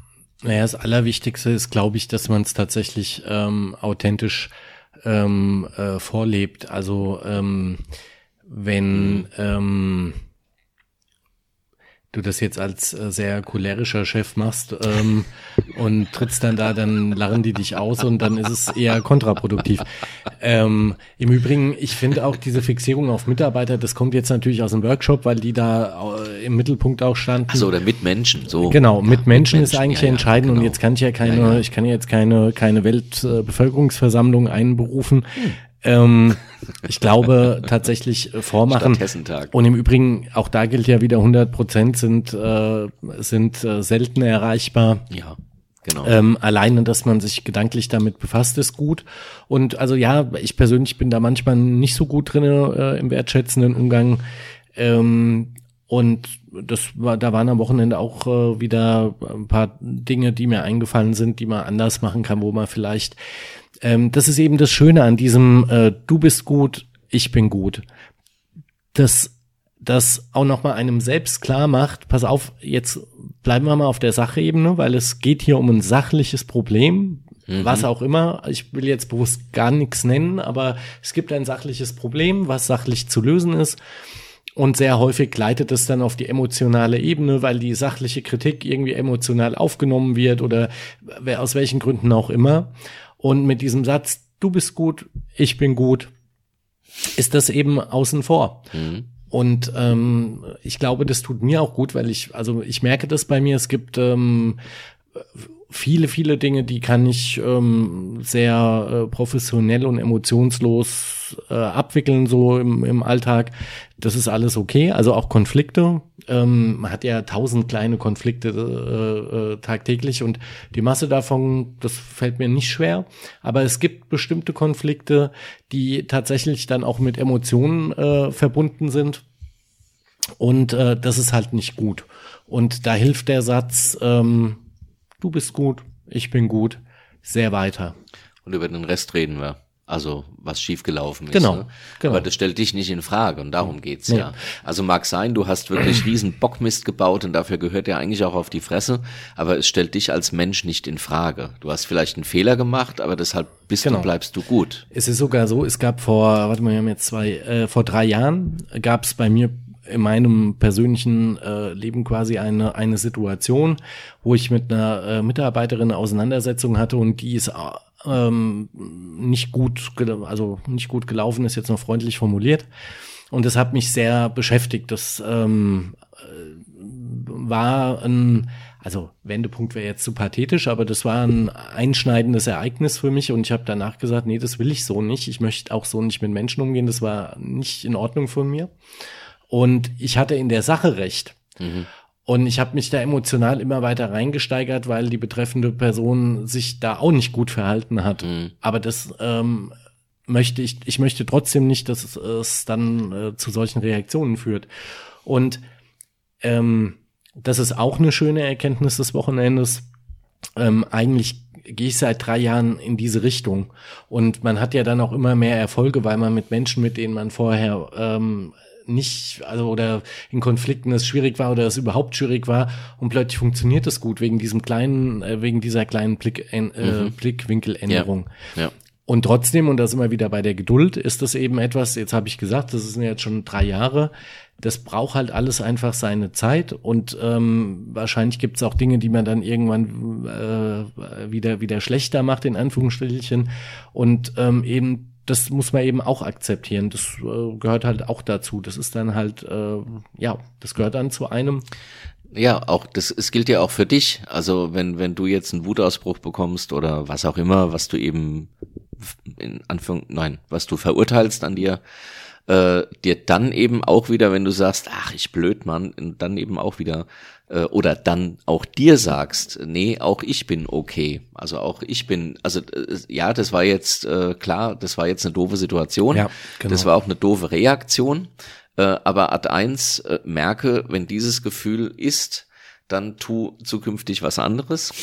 Naja, das Allerwichtigste ist, glaube ich, dass man es tatsächlich ähm, authentisch ähm, äh, vorlebt. Also ähm, wenn mhm. ähm, du das jetzt als äh, sehr cholerischer Chef machst ähm, und trittst dann da, dann lachen die dich aus und dann ist es eher kontraproduktiv. Ähm, Im Übrigen, ich finde auch diese Fixierung auf Mitarbeiter, das kommt jetzt natürlich aus dem Workshop, weil die da äh, im Mittelpunkt auch standen. So, oder mit Menschen, so. Genau, mit, ja, Menschen, mit ist eigentlich ja, entscheidend ja, genau. und jetzt kann ich ja keine, ja, ich kann jetzt keine, keine Weltbevölkerungsversammlung einberufen. Hm. Ähm, ich glaube tatsächlich äh, vormachen. Und im Übrigen, auch da gilt ja wieder 100 Prozent sind, äh, sind äh, selten erreichbar. Ja. Genau. Ähm, alleine, dass man sich gedanklich damit befasst, ist gut. Und also ja, ich persönlich bin da manchmal nicht so gut drin äh, im wertschätzenden Umgang. Ähm, und das war, da waren am Wochenende auch äh, wieder ein paar Dinge, die mir eingefallen sind, die man anders machen kann, wo man vielleicht ähm, das ist eben das Schöne an diesem äh, Du bist gut, ich bin gut. Das das auch nochmal einem selbst klar macht, pass auf, jetzt bleiben wir mal auf der Sachebene, weil es geht hier um ein sachliches Problem, mhm. was auch immer. Ich will jetzt bewusst gar nichts nennen, aber es gibt ein sachliches Problem, was sachlich zu lösen ist. Und sehr häufig gleitet es dann auf die emotionale Ebene, weil die sachliche Kritik irgendwie emotional aufgenommen wird oder aus welchen Gründen auch immer. Und mit diesem Satz, du bist gut, ich bin gut, ist das eben außen vor. Mhm. Und ähm, ich glaube, das tut mir auch gut, weil ich, also ich merke das bei mir, es gibt ähm, viele, viele Dinge, die kann ich ähm, sehr äh, professionell und emotionslos äh, abwickeln, so im, im Alltag. Das ist alles okay. Also auch Konflikte. Ähm, man hat ja tausend kleine Konflikte äh, äh, tagtäglich und die Masse davon, das fällt mir nicht schwer. Aber es gibt bestimmte Konflikte, die tatsächlich dann auch mit Emotionen äh, verbunden sind. Und äh, das ist halt nicht gut. Und da hilft der Satz, ähm, du bist gut, ich bin gut, sehr weiter. Und über den Rest reden wir. Also was schiefgelaufen ist. Genau, ne? genau. Aber das stellt dich nicht in Frage und darum geht's nee. ja. Also mag sein, du hast wirklich *clears throat* riesen Bockmist gebaut und dafür gehört ja eigentlich auch auf die Fresse, aber es stellt dich als Mensch nicht in Frage. Du hast vielleicht einen Fehler gemacht, aber deshalb bist genau. und bleibst du gut. Es ist sogar so, es gab vor, warte mal, wir haben jetzt zwei, äh, vor drei Jahren gab es bei mir in meinem persönlichen äh, Leben quasi eine, eine Situation, wo ich mit einer äh, Mitarbeiterin eine Auseinandersetzung hatte und die ist ähm, nicht gut, also nicht gut gelaufen, ist jetzt noch freundlich formuliert. Und das hat mich sehr beschäftigt. Das ähm, war ein also Wendepunkt wäre jetzt zu pathetisch, aber das war ein einschneidendes Ereignis für mich und ich habe danach gesagt, nee, das will ich so nicht. Ich möchte auch so nicht mit Menschen umgehen. Das war nicht in Ordnung von mir. Und ich hatte in der Sache recht. Mhm. Und ich habe mich da emotional immer weiter reingesteigert, weil die betreffende Person sich da auch nicht gut verhalten hat. Mhm. Aber das ähm, möchte ich, ich möchte trotzdem nicht, dass es, es dann äh, zu solchen Reaktionen führt. Und ähm, das ist auch eine schöne Erkenntnis des Wochenendes. Ähm, eigentlich gehe ich seit drei Jahren in diese Richtung. Und man hat ja dann auch immer mehr Erfolge, weil man mit Menschen, mit denen man vorher ähm, nicht, also oder in Konflikten es schwierig war oder es überhaupt schwierig war und plötzlich funktioniert es gut wegen diesem kleinen, äh, wegen dieser kleinen Blick, äh, mhm. Blickwinkeländerung. Ja. ja. Und trotzdem, und das immer wieder bei der Geduld, ist das eben etwas, jetzt habe ich gesagt, das sind jetzt schon drei Jahre, das braucht halt alles einfach seine Zeit und ähm, wahrscheinlich gibt es auch Dinge, die man dann irgendwann äh, wieder, wieder schlechter macht, in Anführungsstrichen. Und ähm, eben das muss man eben auch akzeptieren. Das äh, gehört halt auch dazu. Das ist dann halt, äh, ja, das gehört dann zu einem. Ja, auch das, es gilt ja auch für dich. Also wenn, wenn du jetzt einen Wutausbruch bekommst oder was auch immer, was du eben in Anführung, nein, was du verurteilst an dir, äh, dir dann eben auch wieder, wenn du sagst, ach, ich blöd, Mann, dann eben auch wieder äh, oder dann auch dir sagst, nee, auch ich bin okay. Also auch ich bin, also äh, ja, das war jetzt äh, klar, das war jetzt eine doofe Situation. Ja, genau. Das war auch eine doofe Reaktion. Äh, aber Ad 1 äh, merke, wenn dieses Gefühl ist, dann tu zukünftig was anderes.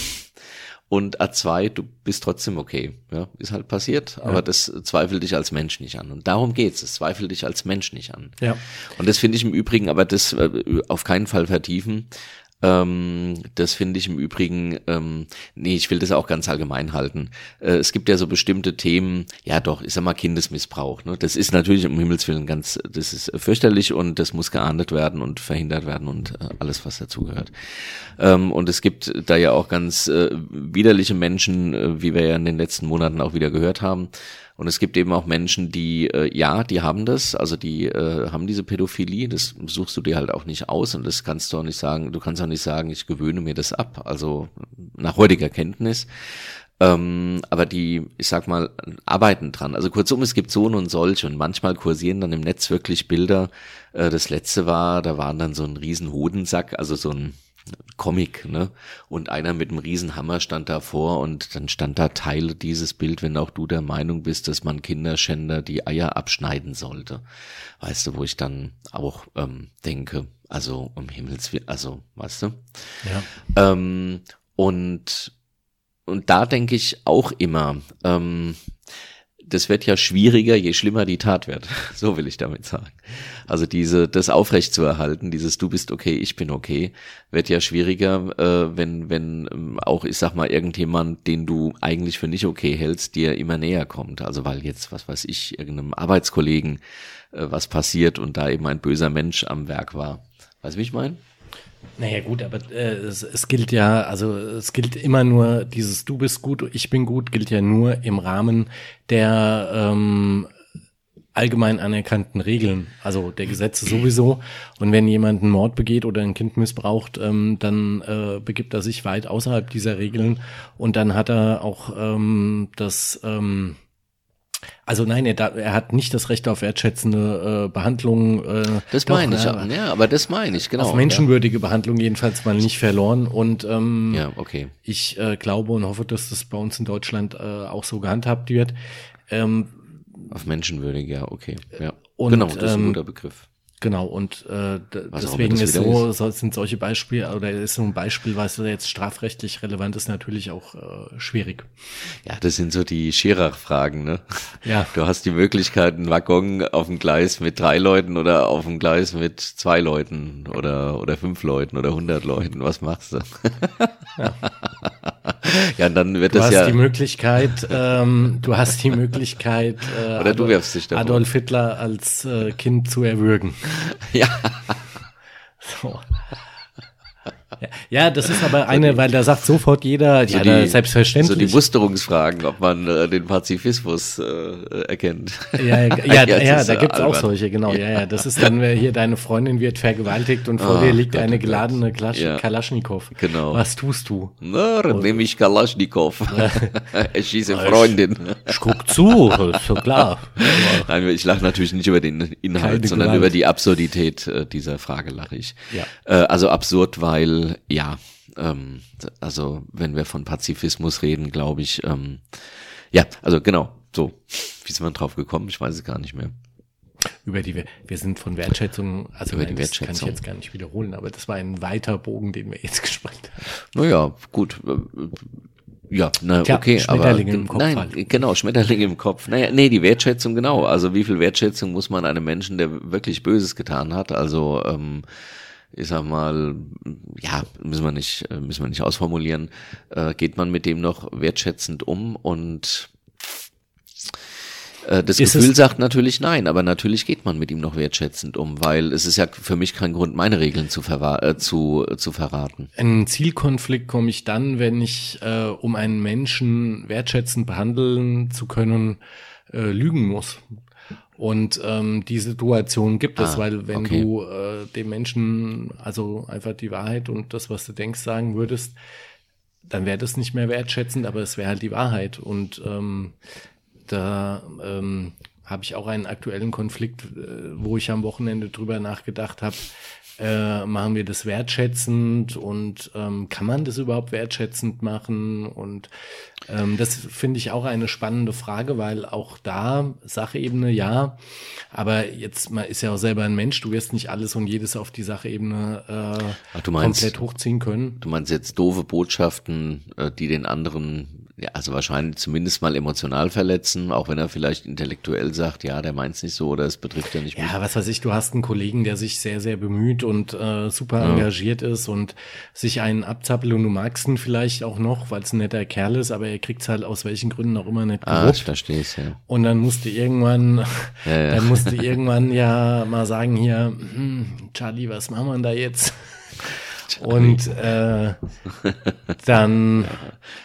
Und A2, du bist trotzdem okay. Ja, ist halt passiert, ja. aber das zweifelt dich als Mensch nicht an. Und darum geht's. Es zweifelt dich als Mensch nicht an. Ja. Und das finde ich im Übrigen, aber das äh, auf keinen Fall vertiefen. Ähm, das finde ich im Übrigen, ähm, nee, ich will das auch ganz allgemein halten. Äh, es gibt ja so bestimmte Themen, ja doch, ich sag mal Kindesmissbrauch. Ne? Das ist natürlich um Himmels Willen ganz, das ist fürchterlich und das muss geahndet werden und verhindert werden und äh, alles, was dazugehört. Ähm, und es gibt da ja auch ganz äh, widerliche Menschen, äh, wie wir ja in den letzten Monaten auch wieder gehört haben, und es gibt eben auch Menschen, die, äh, ja, die haben das, also die äh, haben diese Pädophilie, das suchst du dir halt auch nicht aus und das kannst du auch nicht sagen, du kannst auch nicht sagen, ich gewöhne mir das ab, also nach heutiger Kenntnis. Ähm, aber die, ich sag mal, arbeiten dran. Also kurzum, es gibt so und solche und manchmal kursieren dann im Netz wirklich Bilder. Äh, das letzte war, da waren dann so ein riesen Hodensack, also so ein Comic, ne? Und einer mit einem Riesenhammer stand davor und dann stand da Teile dieses Bild, wenn auch du der Meinung bist, dass man Kinderschänder die Eier abschneiden sollte. Weißt du, wo ich dann auch ähm, denke, also um Himmels Willen, also, weißt du? Ja. Ähm, und, und da denke ich auch immer, ähm, das wird ja schwieriger, je schlimmer die Tat wird. *laughs* So will ich damit sagen. Also diese, das aufrecht zu erhalten, dieses du bist okay, ich bin okay, wird ja schwieriger, äh, wenn, wenn ähm, auch, ich sag mal, irgendjemand, den du eigentlich für nicht okay hältst, dir immer näher kommt. Also weil jetzt, was weiß ich, irgendeinem Arbeitskollegen äh, was passiert und da eben ein böser Mensch am Werk war. Weißt du, wie ich meine? Naja gut, aber äh, es, es gilt ja, also es gilt immer nur, dieses Du bist gut, ich bin gut, gilt ja nur im Rahmen der ähm, allgemein anerkannten Regeln, also der Gesetze sowieso. Und wenn jemand einen Mord begeht oder ein Kind missbraucht, ähm, dann äh, begibt er sich weit außerhalb dieser Regeln und dann hat er auch ähm, das ähm, also nein, er, er hat nicht das Recht auf wertschätzende äh, Behandlung. Äh, das meine ich, ja, ja, aber das meine ich, genau. Auf menschenwürdige ja. Behandlung jedenfalls mal nicht verloren. Und ähm, ja, okay. ich äh, glaube und hoffe, dass das bei uns in Deutschland äh, auch so gehandhabt wird. Ähm, auf menschenwürdig, ja, okay. Ja. Und, genau, das ist ein ähm, guter Begriff. Genau, und äh, deswegen ist so, so, sind solche Beispiele, oder ist so ein Beispiel, was jetzt strafrechtlich relevant ist, natürlich auch äh, schwierig. Ja, das sind so die Schirach-Fragen, ne? Ja. *laughs* Du hast die Möglichkeit, einen Waggon auf dem Gleis mit drei Leuten oder auf dem Gleis mit zwei Leuten oder, oder fünf Leuten oder hundert Leuten. Was machst du? Ja. *laughs* ja, dann wird du das ja. Du hast die Möglichkeit, ähm, du hast die Möglichkeit, äh, *laughs* Oder du wirfst dich. Adolf Hitler als äh, Kind zu erwürgen. Ja. So. *laughs* Ja, das ist aber eine, weil da sagt sofort jeder, so ja, die, selbstverständlich. So die Musterungsfragen, ob man äh, den Pazifismus äh, erkennt. Ja, *laughs* ja, ja, ja, ja da gibt's auch solche, genau. Ja, ja, das ist dann, hier deine Freundin wird vergewaltigt und vor oh, dir liegt Gott, eine geladene Klasch. Kalaschnikow. Genau. Was tust du? Na, dann nehme ich Kalaschnikow. *laughs* ich schieße Freundin. Ich guck zu, so klar. Nein, ich lache natürlich nicht über den Inhalt, Keine sondern Gewalt. über die Absurdität äh, dieser Frage lache ich. Ja. Äh, also absurd, weil, ja, ähm, also wenn wir von Pazifismus reden, glaube ich, ähm, ja, also genau, so. Wie sind wir drauf gekommen? Ich weiß es gar nicht mehr. Über die wir, wir sind von Wertschätzung, also Über nein, die Wertschätzung. das kann ich jetzt gar nicht wiederholen, aber das war ein weiter Bogen, den wir jetzt *laughs* gespannt haben. Naja, gut. Ja, na, Tja, okay, Schmetterlinge aber im Kopf nein, halt. genau, Schmetterlinge im Kopf. Naja, nee, die Wertschätzung genau. Also wie viel Wertschätzung muss man einem Menschen, der wirklich Böses getan hat? Also ähm, ich sag mal, ja, müssen wir nicht, müssen wir nicht ausformulieren, äh, geht man mit dem noch wertschätzend um und äh, das ist Gefühl sagt natürlich nein, aber natürlich geht man mit ihm noch wertschätzend um, weil es ist ja für mich kein Grund, meine Regeln zu, äh, zu, äh, zu verraten. Ein Zielkonflikt komme ich dann, wenn ich, äh, um einen Menschen wertschätzend behandeln zu können, äh, lügen muss. Und ähm, die Situation gibt es, ah, weil wenn okay. du äh, dem Menschen also einfach die Wahrheit und das, was du denkst, sagen würdest, dann wäre das nicht mehr wertschätzend, aber es wäre halt die Wahrheit. Und ähm, da ähm, habe ich auch einen aktuellen Konflikt, äh, wo ich am Wochenende drüber nachgedacht habe, äh, machen wir das wertschätzend und ähm, kann man das überhaupt wertschätzend machen? Und ähm, das finde ich auch eine spannende Frage, weil auch da Sachebene ja, aber jetzt man ist ja auch selber ein Mensch, du wirst nicht alles und jedes auf die Sachebene äh, Ach, meinst, komplett hochziehen können. Du meinst jetzt doofe Botschaften, äh, die den anderen ja, also wahrscheinlich zumindest mal emotional verletzen, auch wenn er vielleicht intellektuell sagt, ja, der meint's nicht so oder es betrifft ja nicht mich. Ja, was weiß ich, du hast einen Kollegen, der sich sehr, sehr bemüht und äh, super ja. engagiert ist und sich einen abzappelt und du magst ihn vielleicht auch noch, weil es ein netter Kerl ist, aber er kriegt's halt aus welchen Gründen auch immer nicht. Ah, ich verstehe es, ja. Und dann musste irgendwann, ja, *laughs* ja. dann musste irgendwann ja mal sagen hier, hm, Charlie, was machen wir da jetzt? Und äh, *laughs* dann.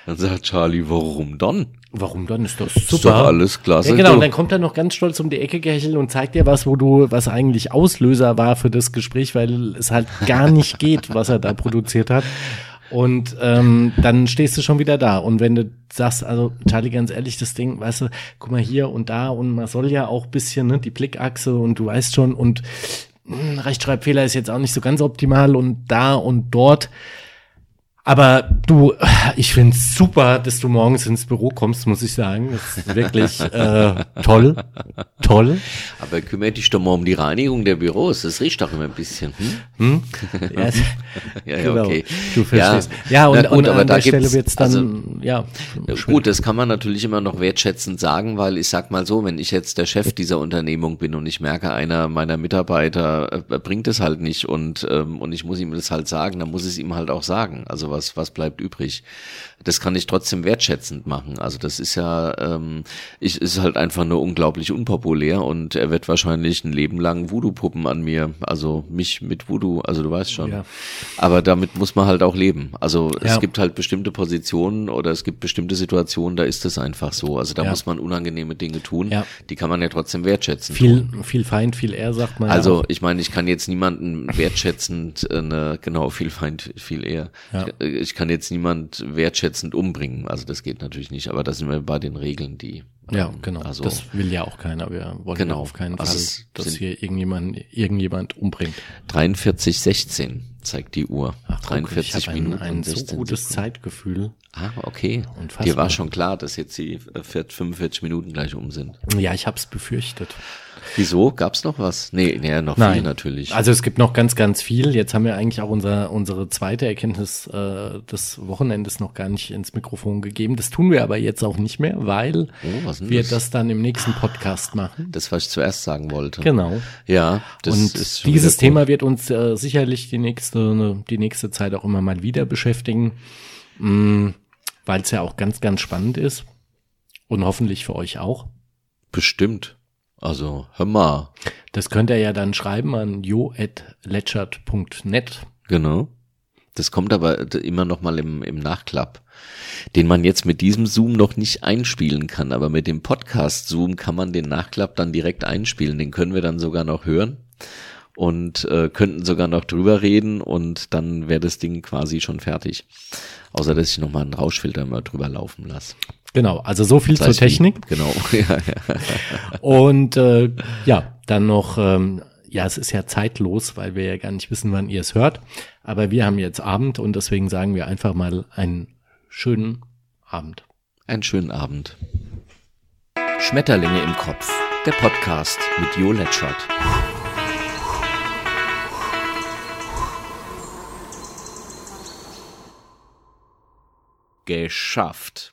Dann sagt Charlie, warum dann? Warum dann? Ist doch super. Ist doch alles klasse. Ja, genau. Und dann kommt er noch ganz stolz um die Ecke gehechelt und zeigt dir was, wo du, was eigentlich Auslöser war für das Gespräch, weil es halt gar nicht geht, was er da produziert hat. Und ähm, dann stehst du schon wieder da. Und wenn du sagst, also Charlie, ganz ehrlich, das Ding, weißt du, guck mal hier und da und man soll ja auch bisschen, ne, die Blickachse und du weißt schon und Rechtschreibfehler ist jetzt auch nicht so ganz optimal und da und dort. Aber du, ich find's super, dass du morgens ins Büro kommst, muss ich sagen. Das ist wirklich äh, toll. Toll. Aber kümmere dich doch mal um die Reinigung der Büros. Das riecht doch immer ein bisschen. Hm? Hm? *laughs* Ja, ja, ja, genau. okay. Du verstehst. Ja, ja und, Na, gut, und aber an da der Stelle wird's dann, also, ja. Gut, das kann man natürlich immer noch wertschätzend sagen, weil ich sag mal so, wenn ich jetzt der Chef dieser Unternehmung bin und ich merke, einer meiner Mitarbeiter äh, bringt es halt nicht und, ähm, und ich muss ihm das halt sagen, dann muss ich es ihm halt auch sagen. Also was, was bleibt übrig? Das kann ich trotzdem wertschätzend machen. Also das ist ja, ähm, ich, ist halt einfach nur unglaublich unpopulär und er wird wahrscheinlich ein Leben lang Voodoo-Puppen an mir, also mich mit Voodoo, also du weißt schon. Ja. Aber damit muss man halt auch leben. Also ja. es gibt halt bestimmte Positionen oder es gibt bestimmte Situationen, da ist es einfach so. Also da ja. muss man unangenehme Dinge tun, die kann man ja trotzdem wertschätzen. Viel, viel Feind, viel eher, sagt man. Also ich meine, ich kann jetzt niemanden wertschätzend, äh, ne, genau, viel Feind, viel eher. Ich, ich kann jetzt niemand wertschätzend umbringen. Also das geht natürlich nicht, aber da sind wir bei den Regeln, die ja, ähm, genau. Also, das will ja auch keiner. Wir wollen genau, auf keinen also Fall, dass hier irgendjemand, irgendjemand umbringt. 43,16 zeigt die Uhr. Ach, 43 guck, Minuten. Ein, ein so gutes Sekunden. Zeitgefühl. Ah, okay. Unfassbar. Dir war schon klar, dass jetzt die 45 äh, Minuten gleich um sind. Ja, ich hab's befürchtet. Wieso? Gab's noch was? Nee, nee noch Nein. viel natürlich. Also es gibt noch ganz, ganz viel. Jetzt haben wir eigentlich auch unser, unsere zweite Erkenntnis äh, des Wochenendes noch gar nicht ins Mikrofon gegeben. Das tun wir aber jetzt auch nicht mehr, weil oh, wir das? das? dann im nächsten Podcast machen. Das, was ich zuerst sagen wollte. Genau. Ja. Das Und ist dieses Thema wird uns äh, sicherlich die nächste, ne, die nächste Zeit auch immer mal wieder beschäftigen, mm, weil es ja auch ganz, ganz spannend ist. Und hoffentlich für euch auch. Bestimmt. Also, hör mal. Das könnt ihr ja dann schreiben an jo.letchert.net. Genau. Das kommt aber immer noch mal im, im Nachklapp, den man jetzt mit diesem Zoom noch nicht einspielen kann. Aber mit dem Podcast Zoom kann man den Nachklapp dann direkt einspielen. Den können wir dann sogar noch hören und äh, könnten sogar noch drüber reden und dann wäre das Ding quasi schon fertig. Außer dass ich nochmal einen Rauschfilter mal drüber laufen lasse. Genau, also so viel zur Technik. Genau. *laughs* ja, ja. Und äh, ja, dann noch, ähm, ja, es ist ja zeitlos, weil wir ja gar nicht wissen, wann ihr es hört. Aber wir haben jetzt Abend und deswegen sagen wir einfach mal einen schönen Abend. Einen schönen Abend. Schmetterlinge im Kopf, der Podcast mit Jo Letschert. Geschafft.